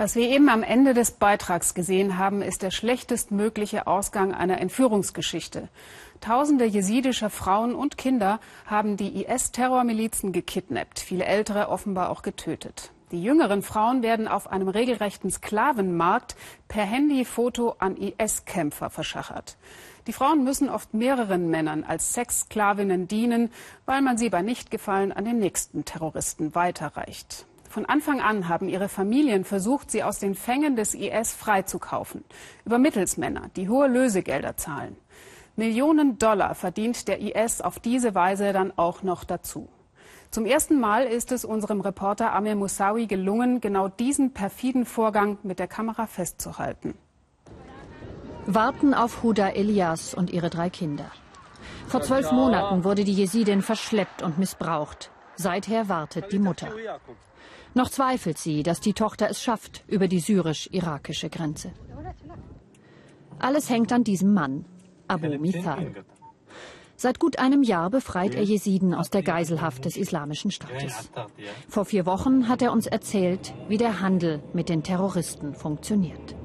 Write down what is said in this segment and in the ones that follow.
Was wir eben am Ende des Beitrags gesehen haben, ist der schlechtestmögliche Ausgang einer Entführungsgeschichte. Tausende jesidischer Frauen und Kinder haben die IS-Terrormilizen gekidnappt, viele ältere offenbar auch getötet. Die jüngeren Frauen werden auf einem regelrechten Sklavenmarkt per Handyfoto an IS-Kämpfer verschachert. Die Frauen müssen oft mehreren Männern als Sexsklavinnen dienen, weil man sie bei Nichtgefallen an den nächsten Terroristen weiterreicht. Von Anfang an haben ihre Familien versucht, sie aus den Fängen des IS freizukaufen. Über Mittelsmänner, die hohe Lösegelder zahlen. Millionen Dollar verdient der IS auf diese Weise dann auch noch dazu. Zum ersten Mal ist es unserem Reporter Amir Moussaoui gelungen, genau diesen perfiden Vorgang mit der Kamera festzuhalten. Warten auf Huda Elias und ihre drei Kinder. Vor zwölf Monaten wurde die Jesidin verschleppt und missbraucht. Seither wartet die Mutter. Noch zweifelt sie, dass die Tochter es schafft über die syrisch-irakische Grenze. Alles hängt an diesem Mann, Abu Mithal. Seit gut einem Jahr befreit er Jesiden aus der Geiselhaft des Islamischen Staates. Vor vier Wochen hat er uns erzählt, wie der Handel mit den Terroristen funktioniert.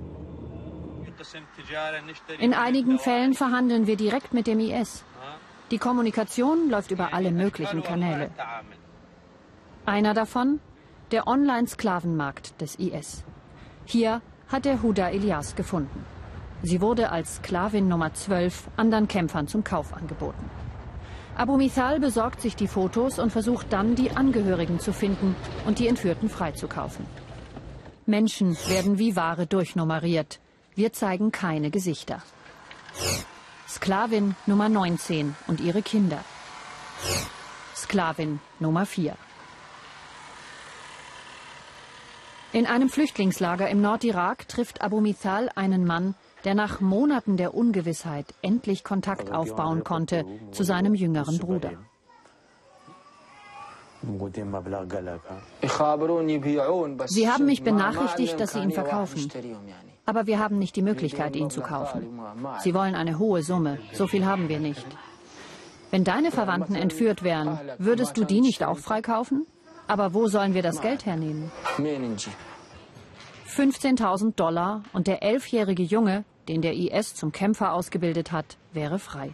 In einigen Fällen verhandeln wir direkt mit dem IS. Die Kommunikation läuft über alle möglichen Kanäle. Einer davon der Online-Sklavenmarkt des IS. Hier hat er Huda Elias gefunden. Sie wurde als Sklavin Nummer 12 anderen Kämpfern zum Kauf angeboten. Abu Mithal besorgt sich die Fotos und versucht dann, die Angehörigen zu finden und die Entführten freizukaufen. Menschen werden wie Ware durchnummeriert. Wir zeigen keine Gesichter. Sklavin Nummer 19 und ihre Kinder. Sklavin Nummer 4. In einem Flüchtlingslager im Nordirak trifft Abu Mithal einen Mann, der nach Monaten der Ungewissheit endlich Kontakt aufbauen konnte zu seinem jüngeren Bruder. Sie haben mich benachrichtigt, dass Sie ihn verkaufen. Aber wir haben nicht die Möglichkeit, ihn zu kaufen. Sie wollen eine hohe Summe. So viel haben wir nicht. Wenn deine Verwandten entführt wären, würdest du die nicht auch freikaufen? Aber wo sollen wir das Geld hernehmen? 15.000 Dollar und der elfjährige Junge, den der IS zum Kämpfer ausgebildet hat, wäre frei.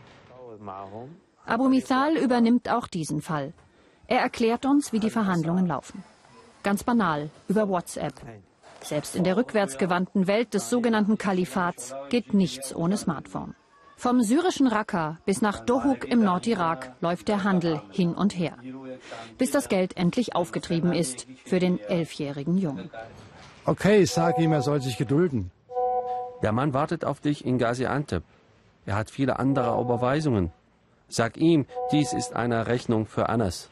Abu Mithal übernimmt auch diesen Fall. Er erklärt uns, wie die Verhandlungen laufen. Ganz banal, über WhatsApp. Selbst in der rückwärtsgewandten Welt des sogenannten Kalifats geht nichts ohne Smartphone. Vom syrischen Raqqa bis nach Dohuk im Nordirak läuft der Handel hin und her, bis das Geld endlich aufgetrieben ist für den elfjährigen Jungen. Okay, sag ihm, er soll sich gedulden. Der Mann wartet auf dich in Gaziantep. Er hat viele andere Überweisungen. Sag ihm, dies ist eine Rechnung für Anas.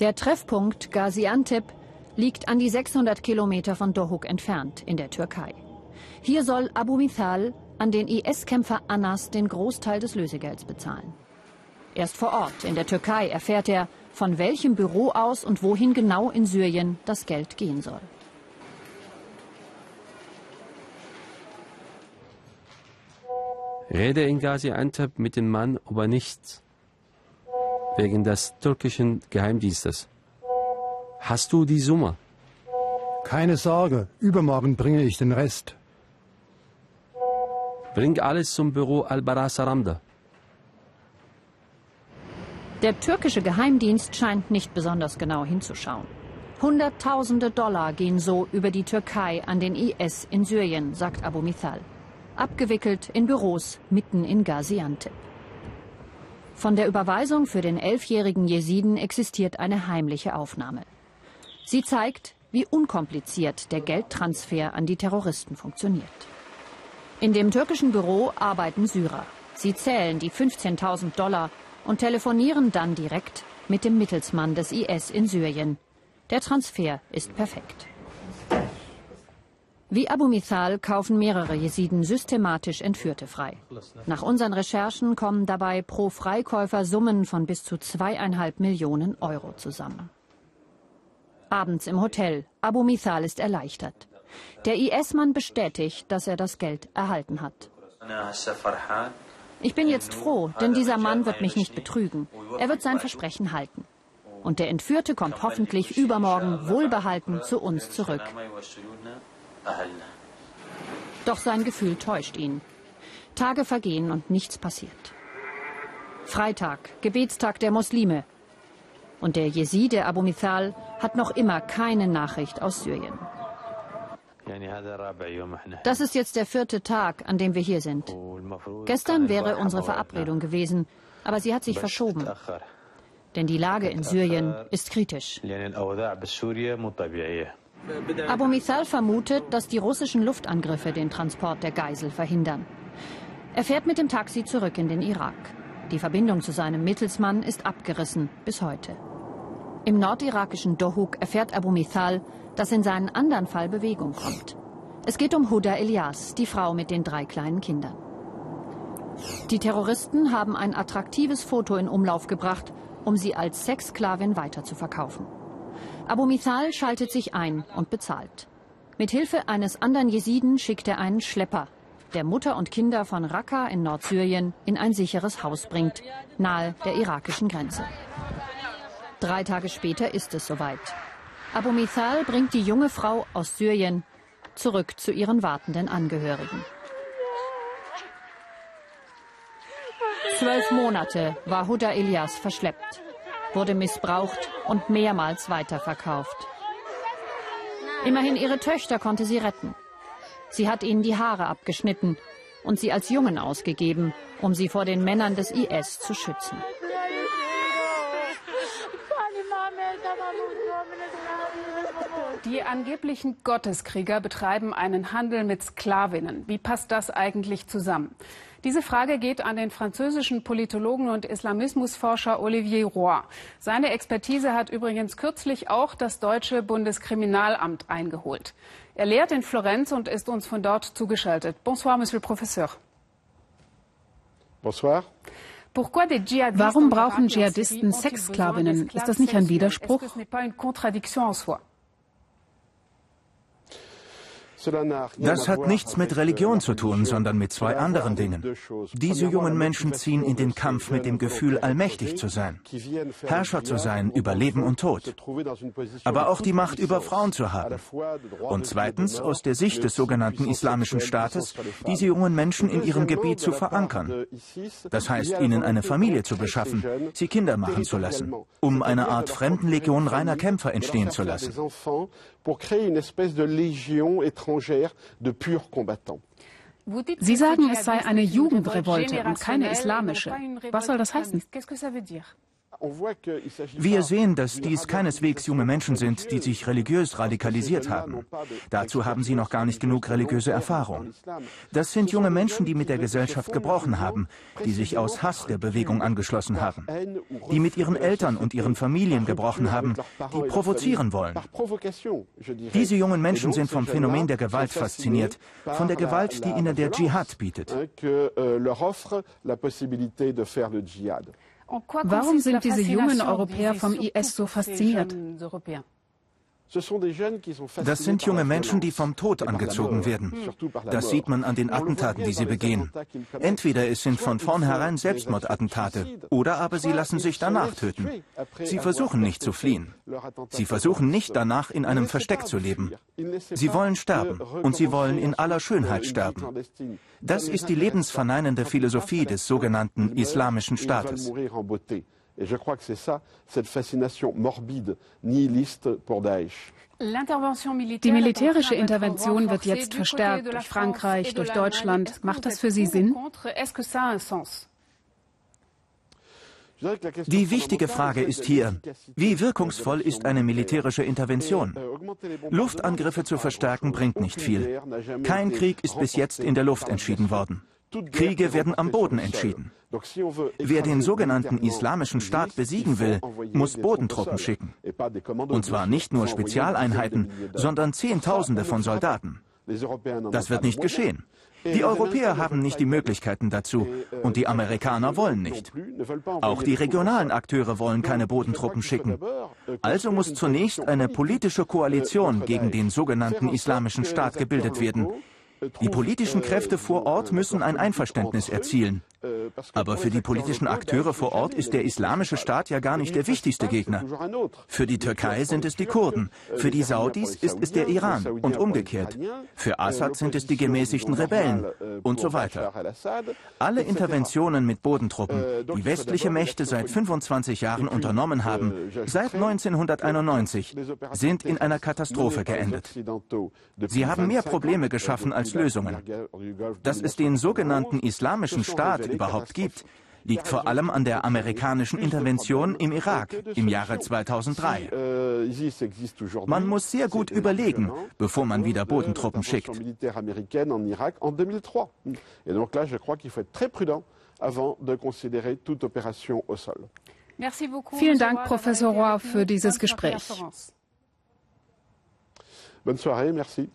Der Treffpunkt Gaziantep liegt an die 600 Kilometer von Dohuk entfernt in der Türkei. Hier soll Abu Mithal an den IS-Kämpfer Anas den Großteil des Lösegelds bezahlen. Erst vor Ort in der Türkei erfährt er, von welchem Büro aus und wohin genau in Syrien das Geld gehen soll. Rede in Gaziantep mit dem Mann über nichts. Wegen des türkischen Geheimdienstes. Hast du die Summe? Keine Sorge, übermorgen bringe ich den Rest. Bring alles zum Büro Al-Barasaramda. Der türkische Geheimdienst scheint nicht besonders genau hinzuschauen. Hunderttausende Dollar gehen so über die Türkei an den IS in Syrien, sagt Abu Mithal. Abgewickelt in Büros mitten in Gaziantep. Von der Überweisung für den elfjährigen Jesiden existiert eine heimliche Aufnahme. Sie zeigt, wie unkompliziert der Geldtransfer an die Terroristen funktioniert. In dem türkischen Büro arbeiten Syrer. Sie zählen die 15.000 Dollar und telefonieren dann direkt mit dem Mittelsmann des IS in Syrien. Der Transfer ist perfekt. Wie Abu Mithal kaufen mehrere Jesiden systematisch Entführte frei. Nach unseren Recherchen kommen dabei pro Freikäufer Summen von bis zu zweieinhalb Millionen Euro zusammen. Abends im Hotel. Abu Mithal ist erleichtert. Der IS-Mann bestätigt, dass er das Geld erhalten hat. Ich bin jetzt froh, denn dieser Mann wird mich nicht betrügen. Er wird sein Versprechen halten. Und der Entführte kommt hoffentlich übermorgen wohlbehalten zu uns zurück. Doch sein Gefühl täuscht ihn. Tage vergehen und nichts passiert. Freitag, Gebetstag der Muslime. Und der Jeside Abu Mithal hat noch immer keine Nachricht aus Syrien. Das ist jetzt der vierte Tag, an dem wir hier sind. Gestern wäre unsere Verabredung gewesen, aber sie hat sich verschoben. Denn die Lage in Syrien ist kritisch. Abu Mithal vermutet, dass die russischen Luftangriffe den Transport der Geisel verhindern. Er fährt mit dem Taxi zurück in den Irak. Die Verbindung zu seinem Mittelsmann ist abgerissen bis heute. Im nordirakischen Dohuk erfährt Abu Mithal, dass in seinen anderen Fall Bewegung kommt. Es geht um Huda Elias, die Frau mit den drei kleinen Kindern. Die Terroristen haben ein attraktives Foto in Umlauf gebracht, um sie als Sexsklavin weiterzuverkaufen. Abu Mithal schaltet sich ein und bezahlt. Mit Hilfe eines anderen Jesiden schickt er einen Schlepper, der Mutter und Kinder von Raqqa in Nordsyrien in ein sicheres Haus bringt, nahe der irakischen Grenze. Drei Tage später ist es soweit. Abu Mithal bringt die junge Frau aus Syrien zurück zu ihren wartenden Angehörigen. Zwölf Monate war Huda Elias verschleppt, wurde missbraucht und mehrmals weiterverkauft. Immerhin ihre Töchter konnte sie retten. Sie hat ihnen die Haare abgeschnitten und sie als Jungen ausgegeben, um sie vor den Männern des IS zu schützen. Die angeblichen Gotteskrieger betreiben einen Handel mit Sklavinnen. Wie passt das eigentlich zusammen? Diese Frage geht an den französischen Politologen und Islamismusforscher Olivier Roy. Seine Expertise hat übrigens kürzlich auch das deutsche Bundeskriminalamt eingeholt. Er lehrt in Florenz und ist uns von dort zugeschaltet. Bonsoir, Monsieur le Professeur. Bonsoir. Warum brauchen Dschihadisten Sexsklavinnen? Ist das nicht ein Widerspruch? Das hat nichts mit Religion zu tun, sondern mit zwei anderen Dingen. Diese jungen Menschen ziehen in den Kampf mit dem Gefühl, allmächtig zu sein, Herrscher zu sein über Leben und Tod, aber auch die Macht über Frauen zu haben. Und zweitens, aus der Sicht des sogenannten Islamischen Staates, diese jungen Menschen in ihrem Gebiet zu verankern. Das heißt, ihnen eine Familie zu beschaffen, sie Kinder machen zu lassen, um eine Art Fremdenlegion reiner Kämpfer entstehen zu lassen de purs combattants. Sie sagen, es sei eine Jugendrevolte und keine islamische. Was soll das heißen? Wir sehen, dass dies keineswegs junge Menschen sind, die sich religiös radikalisiert haben. Dazu haben sie noch gar nicht genug religiöse Erfahrung. Das sind junge Menschen, die mit der Gesellschaft gebrochen haben, die sich aus Hass der Bewegung angeschlossen haben, die mit ihren Eltern und ihren Familien gebrochen haben, die provozieren wollen. Diese jungen Menschen sind vom Phänomen der Gewalt fasziniert, von der Gewalt, die ihnen der Dschihad bietet. Warum sind diese jungen Europäer vom IS so fasziniert? Das sind junge Menschen, die vom Tod angezogen werden. Das sieht man an den Attentaten, die sie begehen. Entweder es sind von vornherein Selbstmordattentate oder aber sie lassen sich danach töten. Sie versuchen nicht zu fliehen. Sie versuchen nicht danach in einem Versteck zu leben. Sie wollen sterben und sie wollen in aller Schönheit sterben. Das ist die lebensverneinende Philosophie des sogenannten Islamischen Staates. Et je crois que c'est ça, cette fascination morbide, nihiliste pour Daesh. Die militärische Intervention wird jetzt verstärkt durch Frankreich, durch Deutschland. Macht das für Sie Sinn? Die wichtige Frage ist hier, wie wirkungsvoll ist eine militärische Intervention? Luftangriffe zu verstärken bringt nicht viel. Kein Krieg ist bis jetzt in der Luft entschieden worden. Kriege werden am Boden entschieden. Wer den sogenannten Islamischen Staat besiegen will, muss Bodentruppen schicken. Und zwar nicht nur Spezialeinheiten, sondern Zehntausende von Soldaten. Das wird nicht geschehen. Die Europäer haben nicht die Möglichkeiten dazu und die Amerikaner wollen nicht. Auch die regionalen Akteure wollen keine Bodentruppen schicken. Also muss zunächst eine politische Koalition gegen den sogenannten Islamischen Staat gebildet werden, die politischen Kräfte vor Ort müssen ein Einverständnis erzielen. Aber für die politischen Akteure vor Ort ist der Islamische Staat ja gar nicht der wichtigste Gegner. Für die Türkei sind es die Kurden, für die Saudis ist es der Iran und umgekehrt. Für Assad sind es die gemäßigten Rebellen und so weiter. Alle Interventionen mit Bodentruppen, die westliche Mächte seit 25 Jahren unternommen haben, seit 1991, sind in einer Katastrophe geendet. Sie haben mehr Probleme geschaffen als Lösungen. Dass es den sogenannten Islamischen Staat überhaupt gibt, liegt vor allem an der amerikanischen Intervention im Irak im Jahre 2003. Man muss sehr gut überlegen, bevor man wieder Bodentruppen schickt. Vielen Dank, Professor Roy, für dieses Gespräch. Bonne soirée, merci.